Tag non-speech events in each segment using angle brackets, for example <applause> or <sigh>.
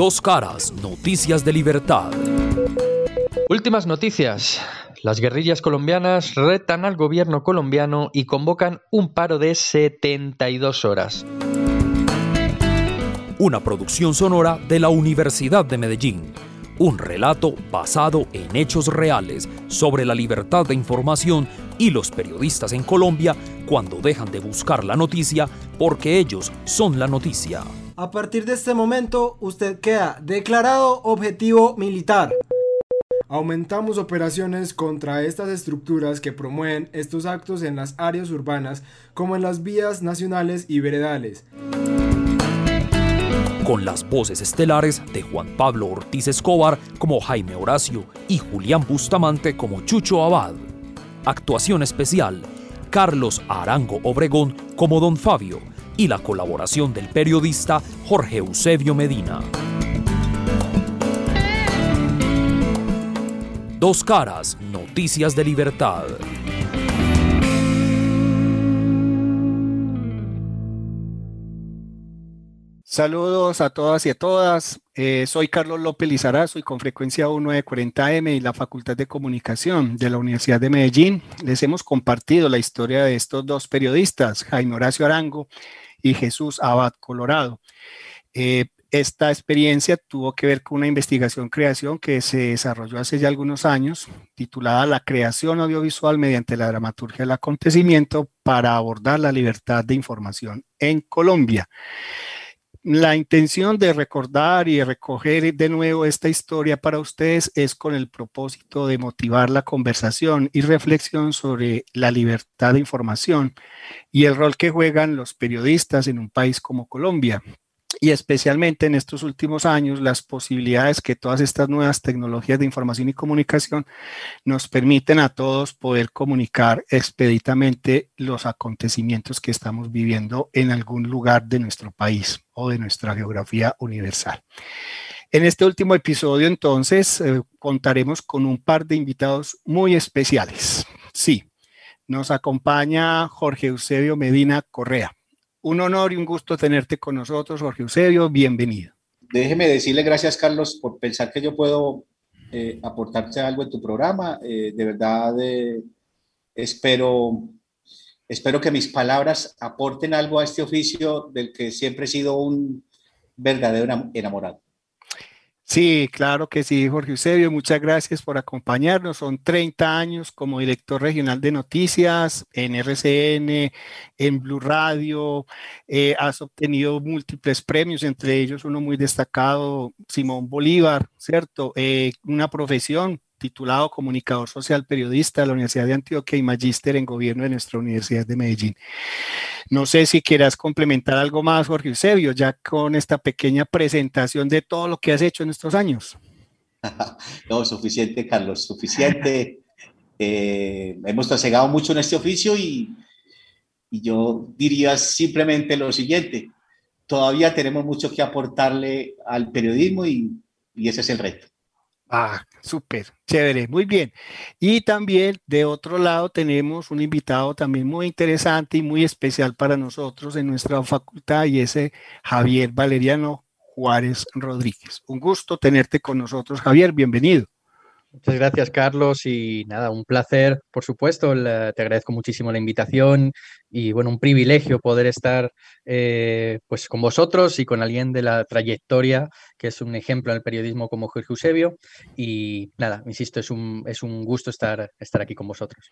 Dos caras, noticias de libertad. Últimas noticias. Las guerrillas colombianas retan al gobierno colombiano y convocan un paro de 72 horas. Una producción sonora de la Universidad de Medellín. Un relato basado en hechos reales sobre la libertad de información y los periodistas en Colombia cuando dejan de buscar la noticia porque ellos son la noticia. A partir de este momento, usted queda declarado objetivo militar. Aumentamos operaciones contra estas estructuras que promueven estos actos en las áreas urbanas como en las vías nacionales y veredales. Con las voces estelares de Juan Pablo Ortiz Escobar como Jaime Horacio y Julián Bustamante como Chucho Abad. Actuación especial, Carlos Arango Obregón como Don Fabio y la colaboración del periodista Jorge Eusebio Medina. Dos caras, noticias de libertad. Saludos a todas y a todas. Eh, soy Carlos López Lizarazo y con frecuencia 1940M y la Facultad de Comunicación de la Universidad de Medellín les hemos compartido la historia de estos dos periodistas, Jaime Horacio Arango y Jesús Abad Colorado. Eh, esta experiencia tuvo que ver con una investigación-creación que se desarrolló hace ya algunos años, titulada La creación audiovisual mediante la dramaturgia del acontecimiento para abordar la libertad de información en Colombia. La intención de recordar y recoger de nuevo esta historia para ustedes es con el propósito de motivar la conversación y reflexión sobre la libertad de información y el rol que juegan los periodistas en un país como Colombia, y especialmente en estos últimos años las posibilidades que todas estas nuevas tecnologías de información y comunicación nos permiten a todos poder comunicar expeditamente los acontecimientos que estamos viviendo en algún lugar de nuestro país o de nuestra geografía universal. En este último episodio entonces eh, contaremos con un par de invitados muy especiales. Sí, nos acompaña Jorge Eusebio Medina Correa un honor y un gusto tenerte con nosotros, Jorge Eusebio. Bienvenido. Déjeme decirle gracias, Carlos, por pensar que yo puedo eh, aportarte algo en tu programa. Eh, de verdad, eh, espero, espero que mis palabras aporten algo a este oficio del que siempre he sido un verdadero enamorado. Sí, claro que sí, Jorge Eusebio. Muchas gracias por acompañarnos. Son 30 años como director regional de noticias en RCN, en Blue Radio. Eh, has obtenido múltiples premios, entre ellos uno muy destacado, Simón Bolívar, ¿cierto? Eh, una profesión titulado Comunicador Social Periodista de la Universidad de Antioquia y Magíster en Gobierno de nuestra Universidad de Medellín. No sé si quieras complementar algo más, Jorge Eusebio, ya con esta pequeña presentación de todo lo que has hecho en estos años. <laughs> no, suficiente, Carlos, suficiente. <laughs> Eh, hemos trasegado mucho en este oficio y, y yo diría simplemente lo siguiente, todavía tenemos mucho que aportarle al periodismo y, y ese es el reto. Ah, súper, chévere, muy bien. Y también de otro lado tenemos un invitado también muy interesante y muy especial para nosotros en nuestra facultad y ese Javier Valeriano Juárez Rodríguez. Un gusto tenerte con nosotros, Javier, bienvenido. Muchas gracias, Carlos. Y nada, un placer, por supuesto. te agradezco muchísimo la invitación y bueno, un privilegio poder estar eh, pues con vosotros y con alguien de la trayectoria que es un ejemplo en el periodismo como Jorge Eusebio. Y nada, insisto, es un, es un gusto estar, estar aquí con vosotros.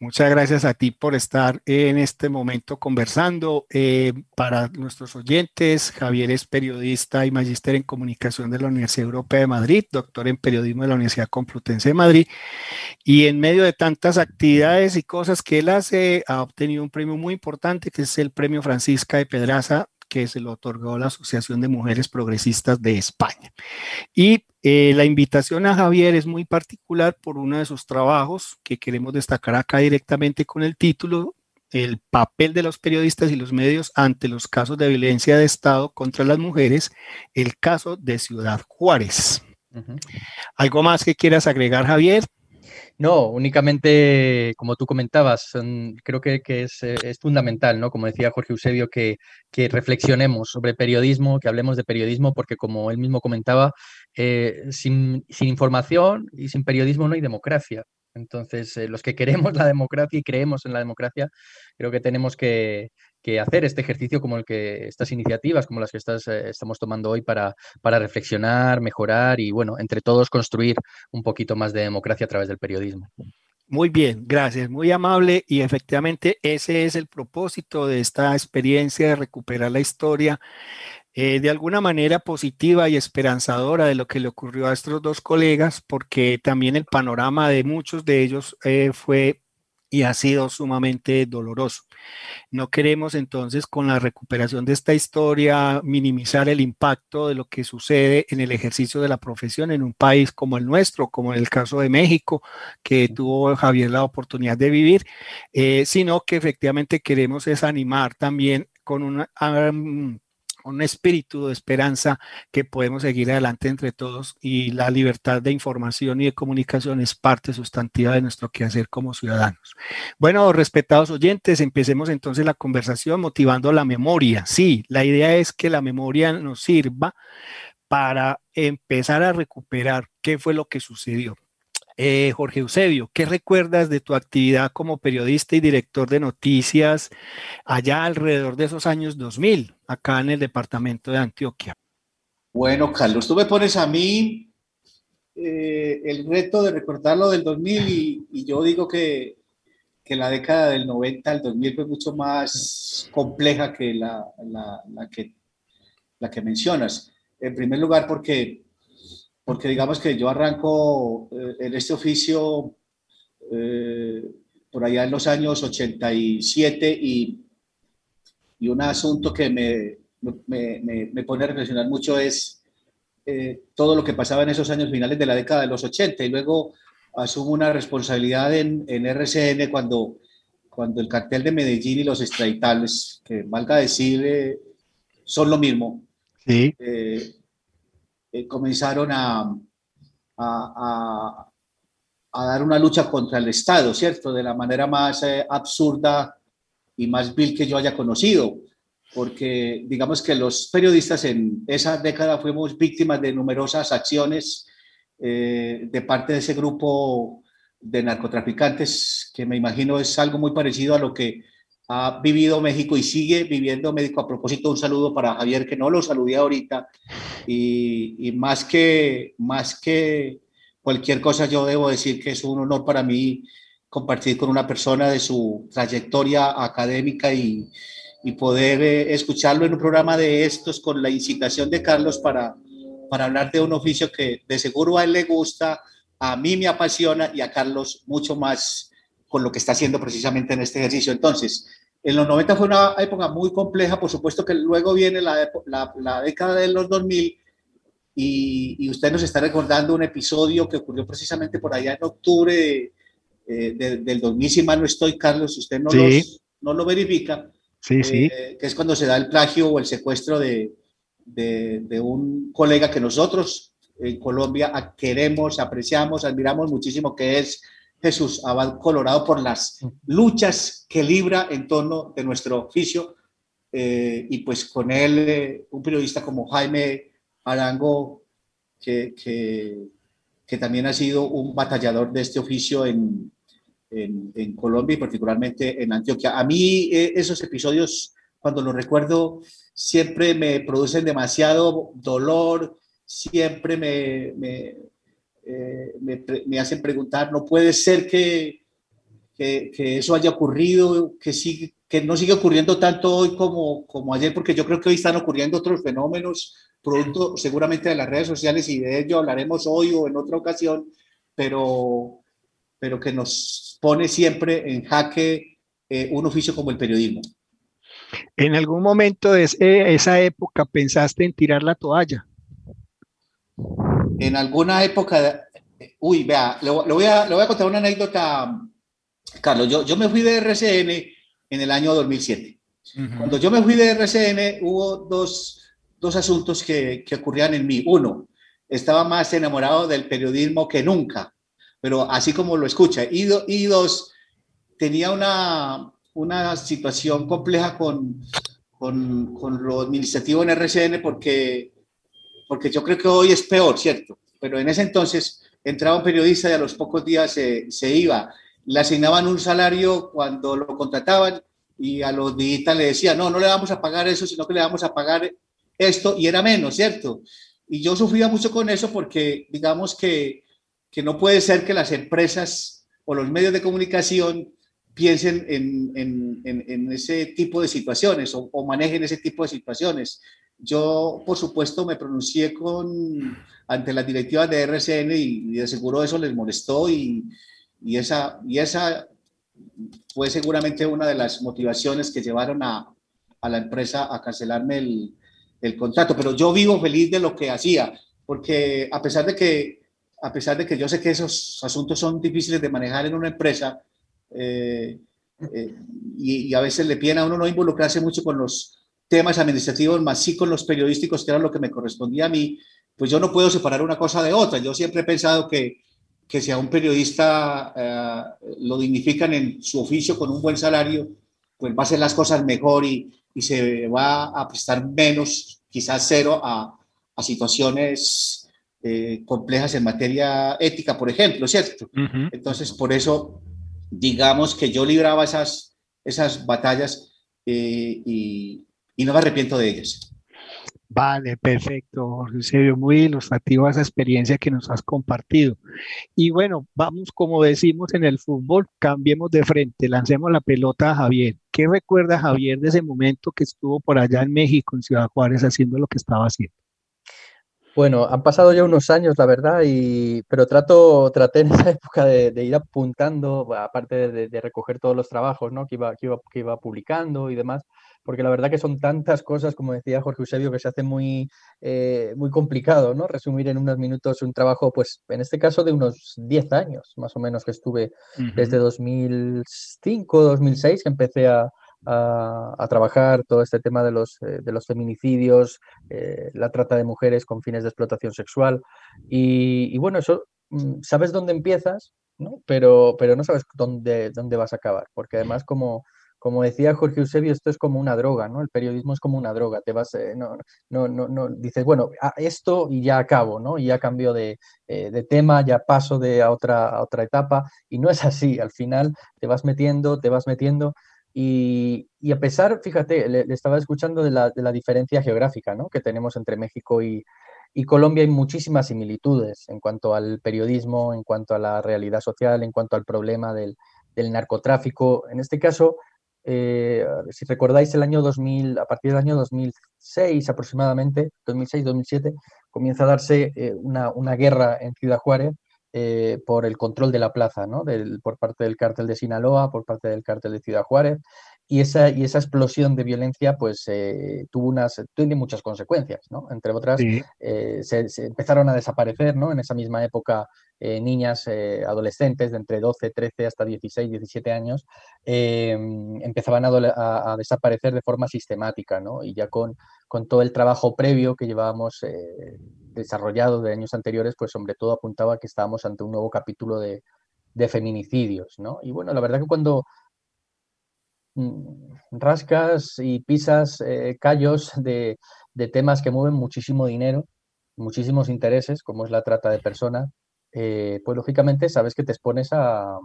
Muchas gracias a ti por estar en este momento conversando. Eh, para nuestros oyentes, Javier es periodista y magíster en comunicación de la Universidad Europea de Madrid, doctor en periodismo de la Universidad Complutense de Madrid. Y en medio de tantas actividades y cosas que él hace, ha obtenido un premio muy importante, que es el premio Francisca de Pedraza que se lo otorgó la Asociación de Mujeres Progresistas de España. Y eh, la invitación a Javier es muy particular por uno de sus trabajos que queremos destacar acá directamente con el título, el papel de los periodistas y los medios ante los casos de violencia de Estado contra las mujeres, el caso de Ciudad Juárez. ¿Algo más que quieras agregar, Javier? No, únicamente, como tú comentabas, creo que, es, fundamental, ¿no? Como decía Jorge Eusebio, que, reflexionemos sobre periodismo, que hablemos de periodismo, porque como él mismo comentaba, eh, sin, información y sin periodismo no hay democracia. Entonces, eh, los que queremos <laughs> la democracia y creemos en la democracia, creo que tenemos que, hacer este ejercicio como el que estas iniciativas, como las que eh, estamos tomando hoy para, para reflexionar, mejorar y, bueno, entre todos construir un poquito más de democracia a través del periodismo. Muy bien, gracias, muy amable y efectivamente ese es el propósito de esta experiencia de recuperar la historia eh, de alguna manera positiva y esperanzadora de lo que le ocurrió a estos dos colegas, porque también el panorama de muchos de ellos eh, fue y ha sido sumamente doloroso. No queremos entonces con la recuperación de esta historia minimizar el impacto de lo que sucede en el ejercicio de la profesión en un país como el nuestro, como en el caso de México, que tuvo Javier la oportunidad de vivir, eh, sino que efectivamente queremos es animar también con una un espíritu de esperanza que podemos seguir adelante entre todos y la libertad de información y de comunicación es parte sustantiva de nuestro quehacer como ciudadanos. Bueno, respetados oyentes, empecemos entonces la conversación motivando la memoria. Sí, la idea es que la memoria nos sirva para empezar a recuperar qué fue lo que sucedió. Eh, Jorge Eusebio, ¿qué recuerdas de tu actividad como periodista y director de noticias allá alrededor de esos años 2000, acá en el departamento de Antioquia? Bueno, Carlos, tú me pones a mí eh, el reto de recordar lo del 2000 y, yo digo que, que, la década del 90 al 2000 fue mucho más compleja que la, la, que la que mencionas. En primer lugar, porque porque digamos que yo arranco eh, en este oficio eh, por allá en los años 87 y, y un asunto que me, me, me, pone a reflexionar mucho es eh, todo lo que pasaba en esos años finales de la década de los 80 y luego asumo una responsabilidad en, en RCN cuando, cuando el cartel de Medellín y los extraditables, que valga decir, son lo mismo. Sí. Eh, comenzaron a, a, a, dar una lucha contra el Estado, ¿cierto? De la manera más eh, absurda y más vil que yo haya conocido, porque digamos que los periodistas en esa década fuimos víctimas de numerosas acciones eh, de parte de ese grupo de narcotraficantes, que me imagino es algo muy parecido a lo que ha vivido México y sigue viviendo México. A propósito, un saludo para Javier, que no lo saludé ahorita. Y, más, que, más que cualquier cosa, yo debo decir que es un honor para mí compartir con una persona de su trayectoria académica y, y poder eh, escucharlo en un programa de estos con la incitación de Carlos para, para hablar de un oficio que de seguro a él le gusta, a mí me apasiona y a Carlos mucho más con lo que está haciendo precisamente en este ejercicio. Entonces, en los 90 fue una época muy compleja, por supuesto que luego viene la, la, década de los 2000 y, y, usted nos está recordando un episodio que ocurrió precisamente por allá en octubre de, eh, del 2000, si mal no estoy, Carlos, usted no, no lo verifica, sí, sí. Eh, que es cuando se da el plagio o el secuestro de, de, de un colega que nosotros en Colombia queremos, apreciamos, admiramos muchísimo, que es Jesús Abad Colorado por las luchas que libra en torno de nuestro oficio eh, y pues con él eh, un periodista como Jaime Arango que, que, también ha sido un batallador de este oficio en, en, Colombia y particularmente en Antioquia. A mí eh, esos episodios cuando los recuerdo siempre me producen demasiado dolor, siempre me, me eh, me, hacen preguntar, no puede ser que, que, eso haya ocurrido, que, sigue, que no sigue ocurriendo tanto hoy como, como ayer, porque yo creo que hoy están ocurriendo otros fenómenos, producto seguramente de las redes sociales y de ello hablaremos hoy o en otra ocasión, pero, pero que nos pone siempre en jaque eh, un oficio como el periodismo. ¿En algún momento de esa época pensaste en tirar la toalla? En alguna época, uy, vea, le, voy a, le voy a contar una anécdota, Carlos. Yo, yo me fui de RCN en el año 2007. Cuando yo me fui de RCN hubo dos, dos asuntos que, que ocurrían en mí. Uno, estaba más enamorado del periodismo que nunca. pero así como lo escucha. Y, y dos, tenía una, una situación compleja con, con, con, lo administrativo en RCN porque, porque yo creo que hoy es peor, ¿cierto? Pero en ese entonces entraba un periodista y a los pocos días se, se iba. Le asignaban un salario cuando lo contrataban y a los digitales le decían, no, no le vamos a pagar eso, sino que le vamos a pagar esto y era menos, ¿cierto? Y yo sufría mucho con eso porque digamos que, que no puede ser que las empresas o los medios de comunicación piensen en, en, en, ese tipo de situaciones o, o, manejen ese tipo de situaciones. Yo, por supuesto, me pronuncié con, ante las directivas de RCN y, de seguro eso les molestó y, y, esa, y esa fue seguramente una de las motivaciones que llevaron a, a la empresa a cancelarme el, el contrato, pero yo vivo feliz de lo que hacía, porque a pesar de que, a pesar de que yo sé que esos asuntos son difíciles de manejar en una empresa, eh, eh, y, y, a veces le piden a uno no involucrarse mucho con los temas administrativos, más sí con los periodísticos, que era lo que me correspondía a mí, pues yo no puedo separar una cosa de otra. Yo siempre he pensado que, que si a un periodista eh, lo dignifican en su oficio con un buen salario, pues va a hacer las cosas mejor y, y se va a prestar menos, quizás cero, a, a situaciones eh, complejas en materia ética, por ejemplo, ¿cierto? Uh -huh. Entonces, por eso, digamos que yo libraba esas, esas batallas eh, y, y no me arrepiento de ellas. Vale, perfecto, Jorge Eusebio, muy ilustrativa esa experiencia que nos has compartido. Y bueno, vamos, como decimos en el fútbol, cambiemos de frente, lancemos la pelota a Javier. ¿Qué recuerda Javier de ese momento que estuvo por allá en México, en Ciudad Juárez, haciendo lo que estaba haciendo? Bueno, han pasado ya unos años, la verdad, y, pero trato, traté en esa <laughs> época de, de ir apuntando, aparte de, de, recoger todos los trabajos ¿no? que, iba, que, iba, que iba publicando y demás, porque la verdad que son tantas cosas, como decía Jorge Eusebio, que se hace muy, eh, muy complicado, ¿no? Resumir en unos minutos un trabajo, pues en este caso de unos 10 años, más o menos, que estuve uh -huh. desde 2005, 2006, que empecé a, a, a, trabajar todo este tema de los, eh, de los feminicidios, eh, la trata de mujeres con fines de explotación sexual. Y, y bueno, eso, mm, sabes dónde empiezas, ¿no? Pero, pero no sabes dónde, dónde vas a acabar, porque además como como decía Jorge Eusebio, esto es como una droga, ¿no? El periodismo es como una droga, te vas, eh, no, no, no, no, dices, bueno, a esto y ya acabo, ¿no? Y ya cambio de, eh, de, tema, ya paso de a otra, a otra etapa, y no es así, al final te vas metiendo, te vas metiendo, y, y a pesar, fíjate, le, le estaba escuchando de la, de la, diferencia geográfica, ¿no? Que tenemos entre México y, y Colombia hay muchísimas similitudes en cuanto al periodismo, en cuanto a la realidad social, en cuanto al problema del, del narcotráfico. En este caso, eh, si recordáis el año 2000, a partir del año 2006 aproximadamente, 2006-2007, comienza a darse eh, una, una, guerra en Ciudad Juárez eh, por el control de la plaza, ¿no? Por parte del cártel de Sinaloa, por parte del cártel de Ciudad Juárez, y esa, y esa explosión de violencia pues eh, tuvo unas, tiene muchas consecuencias, ¿no? Entre otras, sí. eh, se, se, empezaron a desaparecer, ¿no? En esa misma época, eh, niñas, adolescentes de entre 12, 13 hasta 16, 17 años, em, empezaban a, a, a, desaparecer de forma sistemática, ¿no? Y ya con, con todo el trabajo previo que llevábamos desarrollado de años anteriores, pues sobre todo apuntaba que estábamos ante un nuevo capítulo de, de feminicidios, ¿no? Y bueno, la verdad que cuando rascas y pisas eh, callos de, de, temas que mueven muchísimo dinero, muchísimos intereses, como es la trata de personas, eh, pues lógicamente sabes que te expones a,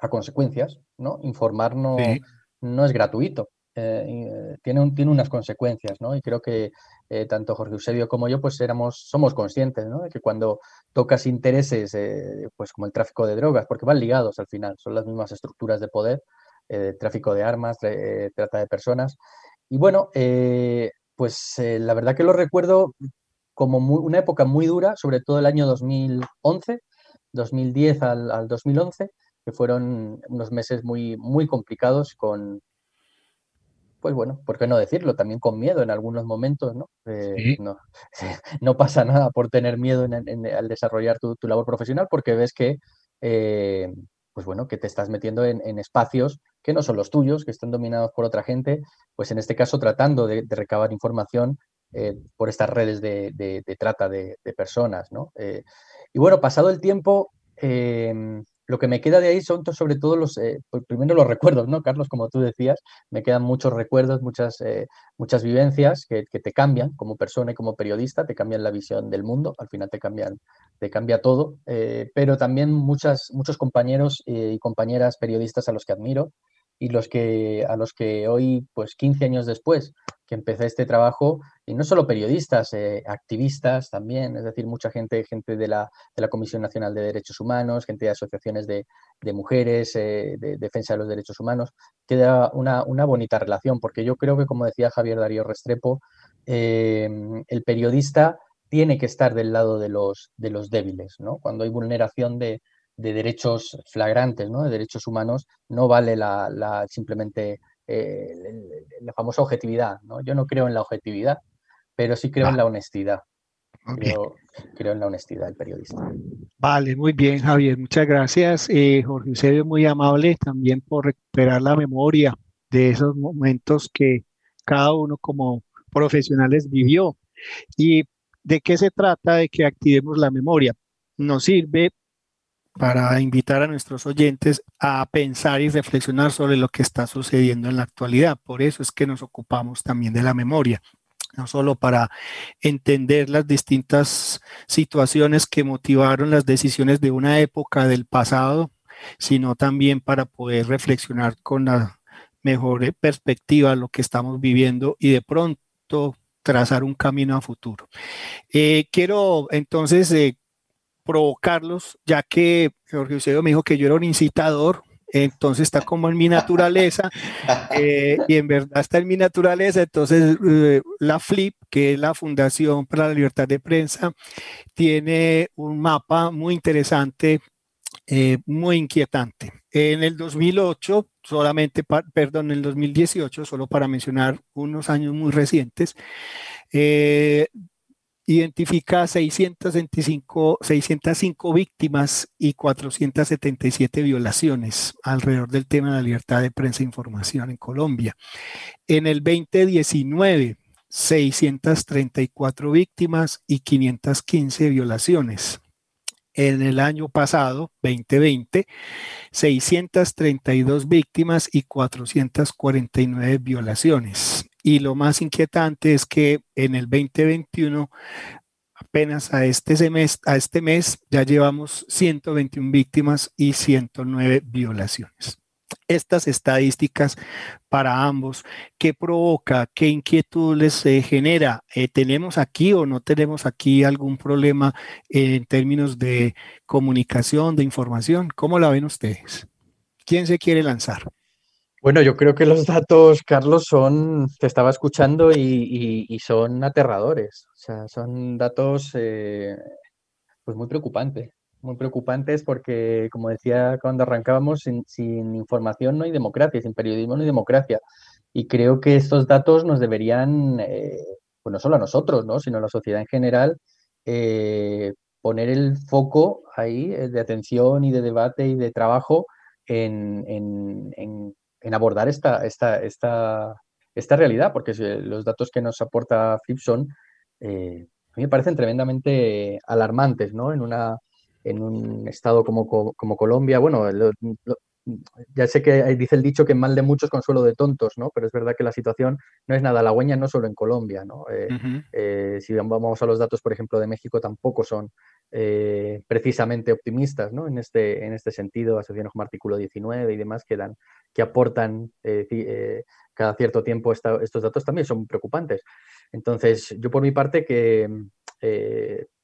a consecuencias, ¿no? Informar no, sí. no es gratuito. Eh, tiene, un, tiene unas consecuencias, ¿no? Y creo que eh, tanto Jorge Eusebio como yo, pues éramos, somos conscientes, ¿no? De que cuando tocas intereses, eh, pues como el tráfico de drogas, porque van ligados al final, son las mismas estructuras de poder, eh, tráfico de armas, eh, trata de personas. Y bueno, eh, pues la verdad que lo recuerdo como muy, una época muy dura, sobre todo el año 2011, 2010 al, al 2011, que fueron unos meses muy, muy complicados con, pues bueno, ¿por qué no decirlo? También con miedo en algunos momentos, ¿no? Eh, sí. no, <laughs> no, pasa nada por tener miedo en, en, al desarrollar tu, tu, labor profesional porque ves que, eh, pues bueno, que te estás metiendo en, en, espacios que no son los tuyos, que están dominados por otra gente, pues en este caso tratando de, recabar información eh, por estas redes de, de, trata de, personas, ¿no? Eh, y bueno, pasado el tiempo, em, lo que me queda de ahí son sobre todo los, eh, pues primero los recuerdos, ¿no, Carlos? Como tú decías, me quedan muchos recuerdos, muchas, muchas vivencias que, te cambian como persona y como periodista, te cambian la visión del mundo, al final te cambian, te cambia todo, pero también muchas, muchos compañeros y compañeras periodistas a los que admiro y los que, a los que hoy, pues 15 años después, que empecé este trabajo, y no solo periodistas, eh, activistas también, es decir, mucha gente, gente de la, de la, Comisión Nacional de Derechos Humanos, gente de asociaciones de, de mujeres, eh, de defensa de los derechos humanos, queda una, una, bonita relación, porque yo creo que, como decía Javier Darío Restrepo, eh, el periodista tiene que estar del lado de los, de los débiles, ¿no? Cuando hay vulneración de, de derechos flagrantes, ¿no? de derechos humanos, no vale la, la simplemente eh, la famosa objetividad. ¿no? Yo no creo en la objetividad, pero sí creo en la honestidad. Creo, creo, en la honestidad del periodista. Vale, muy bien, Javier. Muchas gracias. Eh, Jorge Eusebio, muy amable también por recuperar la memoria de esos momentos que cada uno como profesionales vivió. ¿Y de qué se trata de que activemos la memoria? Nos sirve para invitar a nuestros oyentes a pensar y reflexionar sobre lo que está sucediendo en la actualidad. Por eso es que nos ocupamos también de la memoria, no solo para entender las distintas situaciones que motivaron las decisiones de una época del pasado, sino también para poder reflexionar con la mejor perspectiva lo que estamos viviendo y de pronto trazar un camino a futuro. Eh, quiero entonces eh, provocarlos, ya que Jorge Eusebio me dijo que yo era un incitador, entonces está como en mi naturaleza, <laughs> eh, y en verdad está en mi naturaleza, entonces eh, la FLIP, que es la Fundación para la Libertad de Prensa, tiene un mapa muy interesante, eh, muy inquietante. En el 2008, solamente, perdón, en el 2018, solo para mencionar unos años muy recientes, identifica 625, 605 víctimas y 477 violaciones alrededor del tema de la libertad de prensa e información en Colombia. En el 2019, 634 víctimas y 515 violaciones. En el año pasado, 2020, 632 víctimas y 449 violaciones. Y lo más inquietante es que en el 2021, apenas a este, semestre, a este mes, ya llevamos 121 víctimas y 109 violaciones. Estas estadísticas para ambos, ¿qué provoca? ¿Qué inquietud les eh, genera? Eh, ¿Tenemos aquí o no tenemos aquí algún problema en términos de comunicación, de información? ¿Cómo la ven ustedes? ¿Quién se quiere lanzar? Bueno, yo creo que los datos, Carlos, son, te estaba escuchando y, son aterradores. O sea, son datos eh, pues muy preocupantes. Muy preocupantes porque, como decía cuando arrancábamos, sin, información no hay democracia, sin periodismo no hay democracia. Y creo que estos datos nos deberían, eh, pues no solo a nosotros, ¿no? sino a la sociedad en general, eh, poner el foco ahí de atención y de debate y de trabajo en en abordar esta, esta, esta, esta realidad, porque los datos que nos aporta Flipson eh, a mí me parecen tremendamente alarmantes, ¿no? En, una, en un estado como, como Colombia, bueno, ya sé que dice el dicho que mal de muchos consuelo de tontos, ¿no? Pero es verdad que la situación no es nada halagüeña, no solo en Colombia, ¿no? Eh, eh, si vamos a los datos, por ejemplo, de México, tampoco son eh, precisamente optimistas, ¿no? En este, en este sentido, asociaciones como Artículo 19 y demás que, dan, que aportan cada cierto tiempo estos datos también son preocupantes. Entonces, yo por mi parte que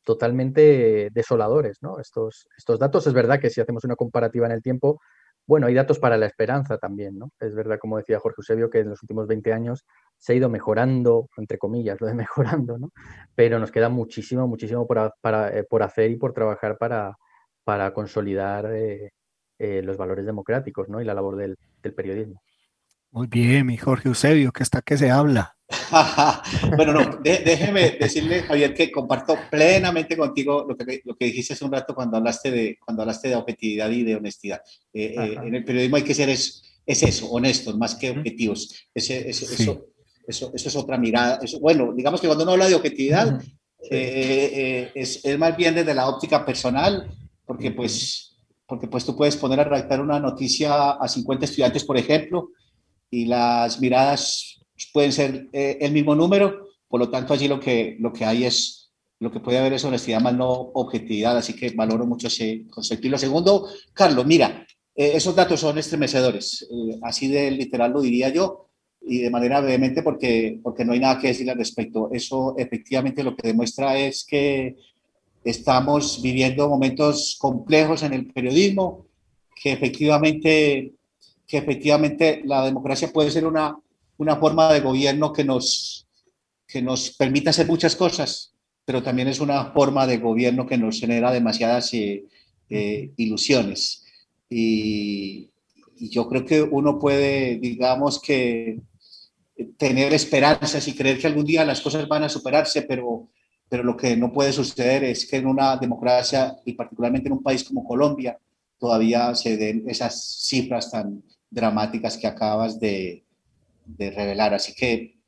totalmente desoladores, ¿no? Estos, estos datos, es verdad que si hacemos una comparativa en el tiempo, bueno, hay datos para la esperanza también, ¿no? Es verdad, como decía Jorge Eusebio, que en los últimos 20 años se ha ido mejorando, entre comillas, lo de <laughs> mejorando, ¿no? Pero nos queda muchísimo, muchísimo por, eh, hacer y por trabajar para, para consolidar eh, eh, los valores democráticos, ¿no? Y la labor del, del periodismo. Muy bien, mi Jorge Eusebio, que está que se habla. <laughs> bueno, no, déjeme decirle, Javier, que comparto plenamente contigo lo que, lo que dijiste hace un rato cuando hablaste de, cuando hablaste de objetividad y de honestidad. Eh, eh, en el periodismo hay que ser es, es eso, honestos, más que objetivos. Ese, eso, eso, eso, es otra mirada. Eso, bueno, digamos que cuando uno habla de objetividad, eh, es, es, más bien desde la óptica personal, porque pues porque pues tú puedes poner a redactar una noticia a 50 estudiantes, por ejemplo, y las miradas pueden ser eh, el mismo número, por lo tanto allí lo que, lo que hay es, lo que puede haber es honestidad más no objetividad, así que valoro mucho ese concepto. Y lo segundo, Carlos, mira, eh, esos datos son estremecedores, eh, así de literal lo diría yo, y de manera vehemente porque, porque no hay nada que decir al respecto. Eso efectivamente lo que demuestra es que estamos viviendo momentos complejos en el periodismo, que efectivamente, que efectivamente la democracia puede ser una, una forma de gobierno que nos, que nos permite hacer muchas cosas, pero también es una forma de gobierno que nos genera demasiadas eh, eh, ilusiones. Y, y, yo creo que uno puede, digamos que, tener esperanzas y creer que algún día las cosas van a superarse, pero pero lo que no puede suceder es que en una democracia y particularmente en un país como Colombia todavía se den esas cifras tan dramáticas que acabas de, de revelar. Así que,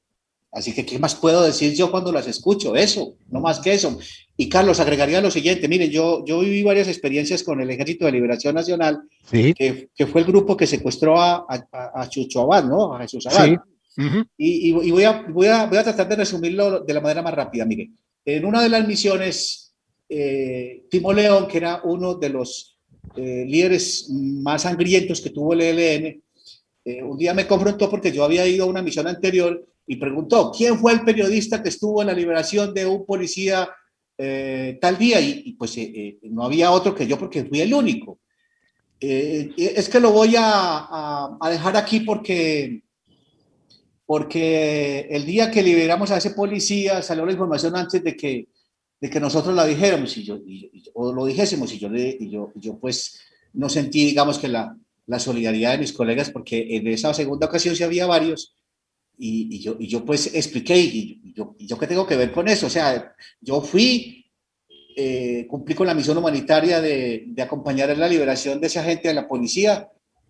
así que, ¿qué más puedo decir yo cuando las escucho? Eso, no más que eso. Y Carlos, agregaría lo siguiente, miren, yo, yo viví varias experiencias con el Ejército de Liberación Nacional, que, que, fue el grupo que secuestró a, a, Chucho Abad, ¿no? A Jesús Abad. Sí. Y, y, voy, a, voy, a, voy a tratar de resumirlo de la manera más rápida, Miguel. En una de las misiones, eh, Timo León, que era uno de los eh, líderes más sangrientos que tuvo el ELN, eh, un día me confrontó porque yo había ido a una misión anterior y preguntó, ¿quién fue el periodista que estuvo en la liberación de un policía tal día? Y, pues no había otro que yo porque fui el único. es que lo voy a, a dejar aquí porque porque el día que liberamos a ese policía salió la información antes de que, de que nosotros la dijéramos y yo, o lo dijésemos y yo, y yo, yo pues no sentí, digamos, que la, la solidaridad de mis colegas, porque en esa segunda ocasión sí había varios, y, y yo, y yo pues expliqué, y, yo, y yo qué tengo que ver con eso, o sea, yo fui, eh, cumplí con la misión humanitaria de, de acompañar en la liberación de esa gente de la policía,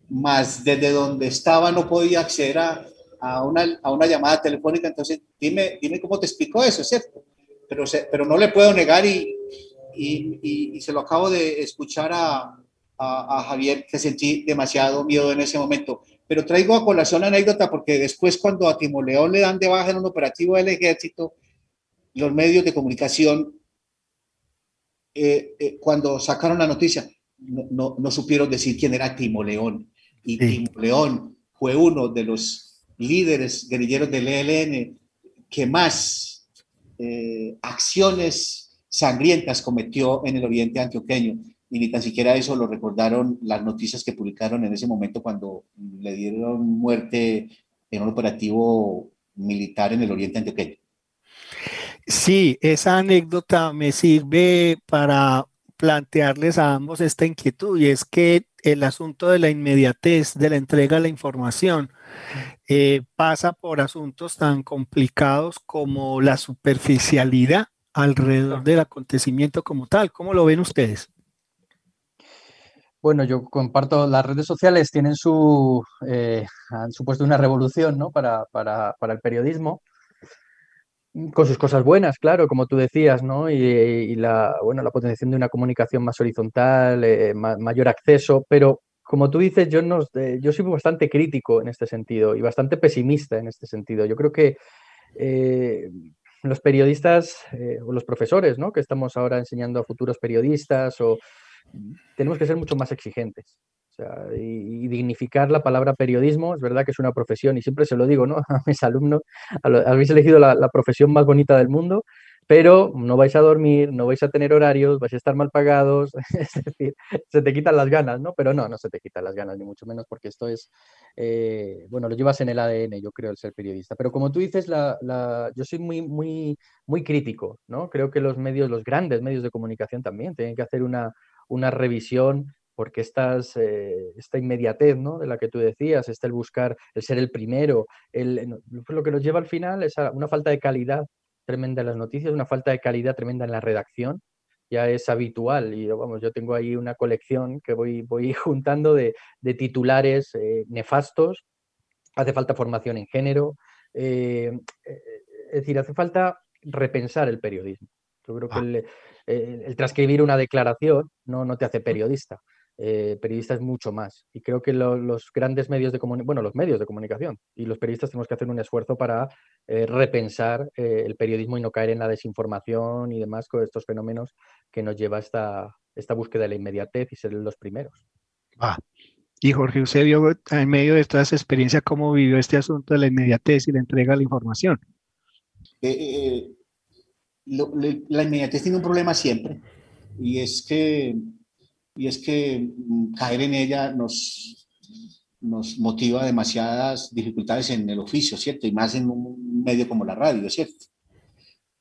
más desde donde estaba no podía acceder a, a una, a una llamada telefónica, entonces dime, dime cómo te explico eso, ¿cierto? Pero, pero no le puedo negar y, y, y, se lo acabo de escuchar a, a, Javier, que sentí demasiado miedo en ese momento. Pero traigo a colación la anécdota porque después cuando a Timoleón le dan de baja en un operativo del ejército, los medios de comunicación, eh, eh, cuando sacaron la noticia, no, no, no, supieron decir quién era Timoleón. Y sí. Timoleón fue uno de los líderes guerrilleros del ELN que más eh, acciones sangrientas cometió en el oriente antioqueño. Y ni tan siquiera eso lo recordaron las noticias que publicaron en ese momento cuando le dieron muerte en un operativo militar en el oriente antioqueño. Sí, esa anécdota me sirve para plantearles a ambos esta inquietud y es que el asunto de la inmediatez de la entrega de la información eh, pasa por asuntos tan complicados como la superficialidad alrededor del acontecimiento como tal. ¿Cómo lo ven ustedes? Bueno, yo comparto, las redes sociales tienen su, eh, han supuesto una revolución ¿no? para, para, para el periodismo con sus cosas buenas, claro, como tú decías, ¿no? Y, la, bueno, la potenciación de una comunicación más horizontal, eh, mayor acceso, pero como tú dices, yo, no, eh, yo soy bastante crítico en este sentido y bastante pesimista en este sentido. Yo creo que eh, los periodistas o los profesores, ¿no? Que estamos ahora enseñando a futuros periodistas o tenemos que ser mucho más exigentes y, dignificar la palabra periodismo, es verdad que es una profesión y siempre se lo digo ¿no? <laughs> a mis alumnos, habéis elegido la, profesión más bonita del mundo, pero no vais a dormir, no vais a tener horarios, vais a estar mal pagados, <laughs> es decir, se te quitan las ganas, ¿no? Pero no, no se te quitan las ganas, ni mucho menos, porque esto es, eh, bueno, lo llevas en el ADN, yo creo, el ser periodista. Pero como tú dices, la, yo soy muy, muy, muy crítico, ¿no? Creo que los medios, los grandes medios de comunicación también tienen que hacer una, una revisión porque estas, eh, esta inmediatez ¿no? de la que tú decías, está el buscar, el ser el primero, el, lo que nos lleva al final es a una falta de calidad tremenda en las noticias, una falta de calidad tremenda en la redacción, ya es habitual y vamos, yo tengo ahí una colección que voy, voy <laughs> juntando de, de titulares eh, nefastos, hace falta formación en género, eh, es decir, hace falta repensar el periodismo. Yo creo que ah. el, el, transcribir una declaración no, no te hace periodista eh, periodista es mucho más. Y creo que los grandes medios de comunicación, bueno, los medios de comunicación y los periodistas tenemos que hacer un esfuerzo para eh, repensar eh, el periodismo y no caer en la desinformación y demás con estos fenómenos que nos lleva a esta, esta búsqueda de la inmediatez y ser los primeros. Ah. Y Jorge Eusebio, en medio de toda esa experiencia, ¿cómo vivió este asunto de la inmediatez y la entrega de la información? la inmediatez tiene un problema siempre y es que y es que mm, caer en ella nos, nos motiva demasiadas dificultades en el oficio, ¿cierto? Y más en un medio como la radio, ¿cierto?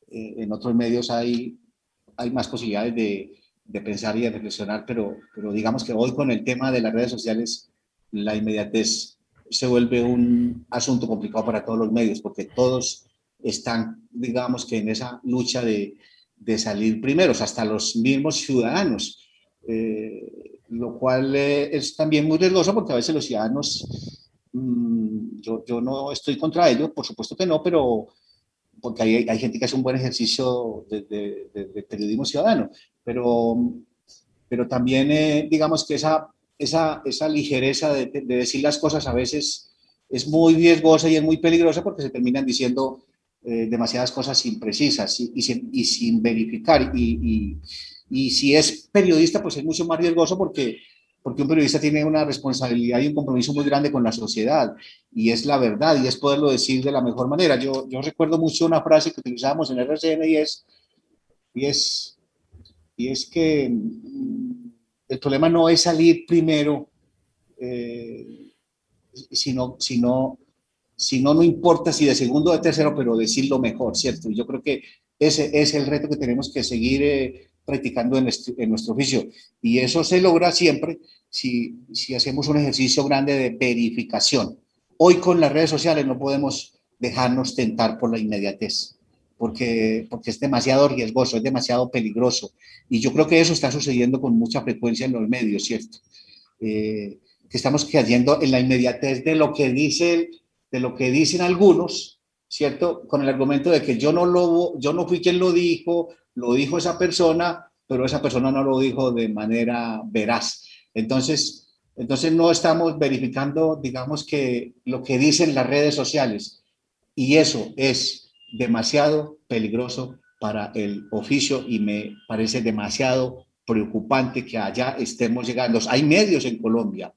Eh, en otros medios hay, hay más posibilidades de, de, pensar y de reflexionar, pero, pero digamos que hoy con el tema de las redes sociales, la inmediatez se vuelve un asunto complicado para todos los medios, porque todos están, digamos que en esa lucha de, de salir primeros, hasta los mismos ciudadanos eh, lo cual eh, es también muy riesgoso porque a veces los ciudadanos, mm, yo, yo, no estoy contra ellos, por supuesto que no, pero porque hay, hay gente que hace un buen ejercicio de, de, periodismo ciudadano, pero, pero también eh, digamos que esa, esa, esa ligereza de, decir las cosas a veces es muy riesgosa y es muy peligrosa porque se terminan diciendo demasiadas cosas imprecisas y, y, sin, y sin verificar y, y si es periodista, pues es mucho más riesgoso porque, porque un periodista tiene una responsabilidad y un compromiso muy grande con la sociedad. Y es la verdad y es poderlo decir de la mejor manera. Yo, yo recuerdo mucho una frase que utilizamos en RCN y es, y es, y es que mm, el problema no es salir primero, eh, sino, sino, sino no importa si de segundo o de tercero, pero decir lo mejor, ¿cierto? Y yo creo que ese es el reto que tenemos que seguir. Eh, practicando en, nuestro oficio. Y eso se logra siempre si, hacemos un ejercicio grande de verificación. Hoy con las redes sociales no podemos dejarnos tentar por la inmediatez, porque, porque es demasiado riesgoso, es demasiado peligroso. Y yo creo que eso está sucediendo con mucha frecuencia en los medios, ¿cierto? Eh, que estamos cayendo en la inmediatez de lo que dice de lo que dicen algunos, ¿cierto? Con el argumento de que yo no lo yo no fui quien lo dijo, lo dijo esa persona, pero esa persona no lo dijo de manera veraz. Entonces, entonces no estamos verificando, digamos que lo que dicen las redes sociales. Y eso es demasiado peligroso para el oficio y me parece demasiado preocupante que allá estemos llegando. Hay medios en Colombia.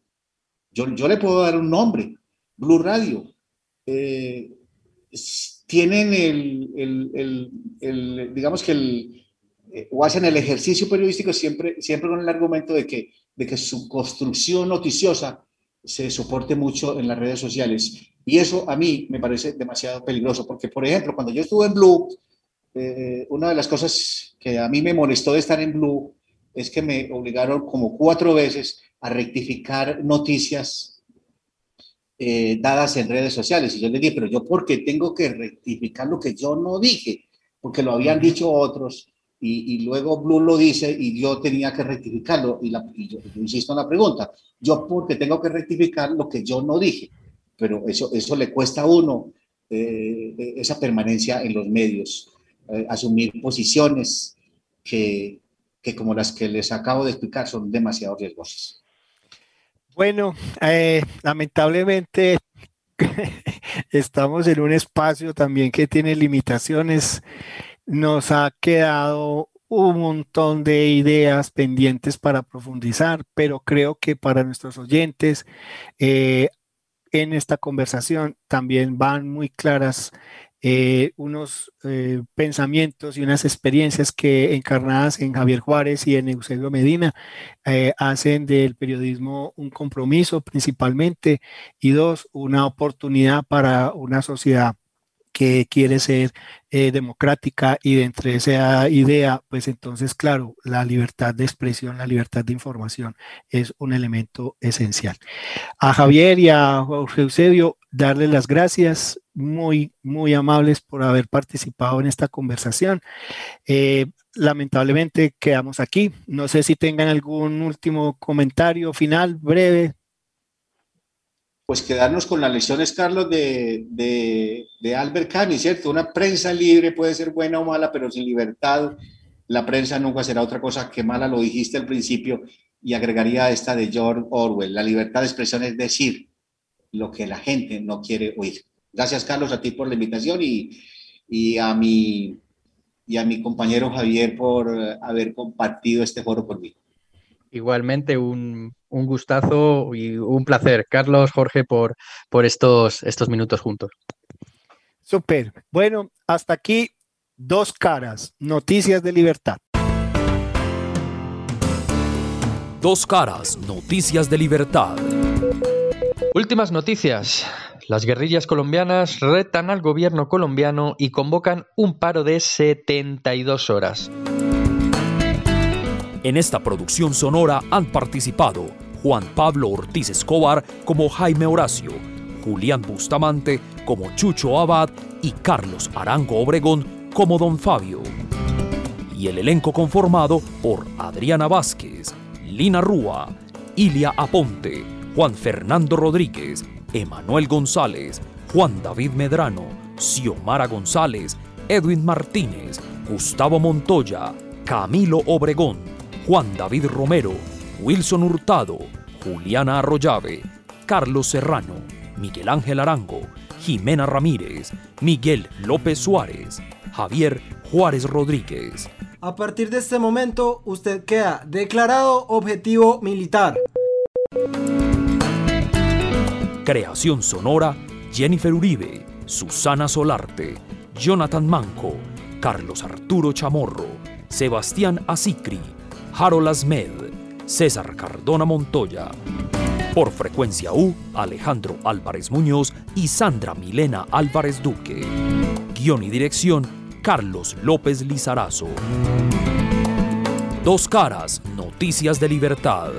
Yo, yo le puedo dar un nombre, Blue Radio. Eh, tienen el, digamos que el, eh, o hacen el ejercicio periodístico siempre, siempre con el argumento de que, de que su construcción noticiosa se soporte mucho en las redes sociales. Y eso a mí me parece demasiado peligroso, porque, por ejemplo, cuando yo estuve en Blue, eh, una de las cosas que a mí me molestó de estar en Blue es que me obligaron como cuatro veces a rectificar noticias eh, dadas en redes sociales. Y yo le dije, pero yo por qué tengo que rectificar lo que yo no dije, porque lo habían dicho otros y, luego Blue lo dice y yo tenía que rectificarlo. Y, la, yo, insisto en la pregunta, yo por qué tengo que rectificar lo que yo no dije, pero eso, eso le cuesta a uno eh, esa permanencia en los medios, eh, asumir posiciones que, que como las que les acabo de explicar son demasiado riesgosas. Bueno, eh, lamentablemente <laughs> estamos en un espacio también que tiene limitaciones. Nos ha quedado un montón de ideas pendientes para profundizar, pero creo que para nuestros oyentes eh, en esta conversación también van muy claras eh, unos eh, pensamientos y unas experiencias que encarnadas en Javier Juárez y en Eusebio Medina eh, hacen del periodismo un compromiso principalmente y dos, una oportunidad para una sociedad que quiere ser democrática y de entre esa idea, pues entonces, claro, la libertad de expresión, la libertad de información es un elemento esencial. A Javier y a Jorge Eusebio, darles las gracias muy, muy amables por haber participado en esta conversación. Eh, lamentablemente quedamos aquí. No sé si tengan algún último comentario final, breve. Pues quedarnos con las lecciones, Carlos, de, de, Albert Camus, ¿cierto? Una prensa libre puede ser buena o mala, pero sin libertad la prensa nunca será otra cosa que mala, lo dijiste al principio. y agregaría esta de George Orwell. La libertad de expresión es decir lo que la gente no quiere oír. Gracias, Carlos, a ti por la invitación y, y a, mi, y a mi compañero Javier por haber compartido este foro conmigo. Igualmente, un, un, gustazo y un placer, Carlos, Jorge, por, por estos, estos minutos juntos. Super. Bueno, hasta aquí dos caras, noticias de libertad. Dos caras, noticias de libertad. Últimas noticias. Las guerrillas colombianas retan al gobierno colombiano y convocan un paro de 72 horas. En esta producción sonora han participado Juan Pablo Ortiz Escobar como Jaime Horacio, Julián Bustamante como Chucho Abad y Carlos Arango Obregón como Don Fabio. Y el elenco conformado por Adriana Vázquez, Lina Rúa, Ilia Aponte, Juan Fernando Rodríguez, Emanuel González, Juan David Medrano, Xiomara González, Edwin Martínez, Gustavo Montoya, Camilo Obregón, Juan David Romero, Wilson Hurtado, Juliana Arroyave, Carlos Serrano, Miguel Ángel Arango, Jimena Ramírez, Miguel López Suárez, Javier Juárez Rodríguez. A partir de este momento, usted queda declarado objetivo militar. Creación sonora, Jennifer Uribe, Susana Solarte, Jonathan Manco, Carlos Arturo Chamorro, Sebastián Asicri, Harold Asmed, César Cardona Montoya. Por frecuencia U, Alejandro Álvarez Muñoz y Sandra Milena Álvarez Duque. Guión y dirección, Carlos López Lizarazo. Dos caras, noticias de libertad.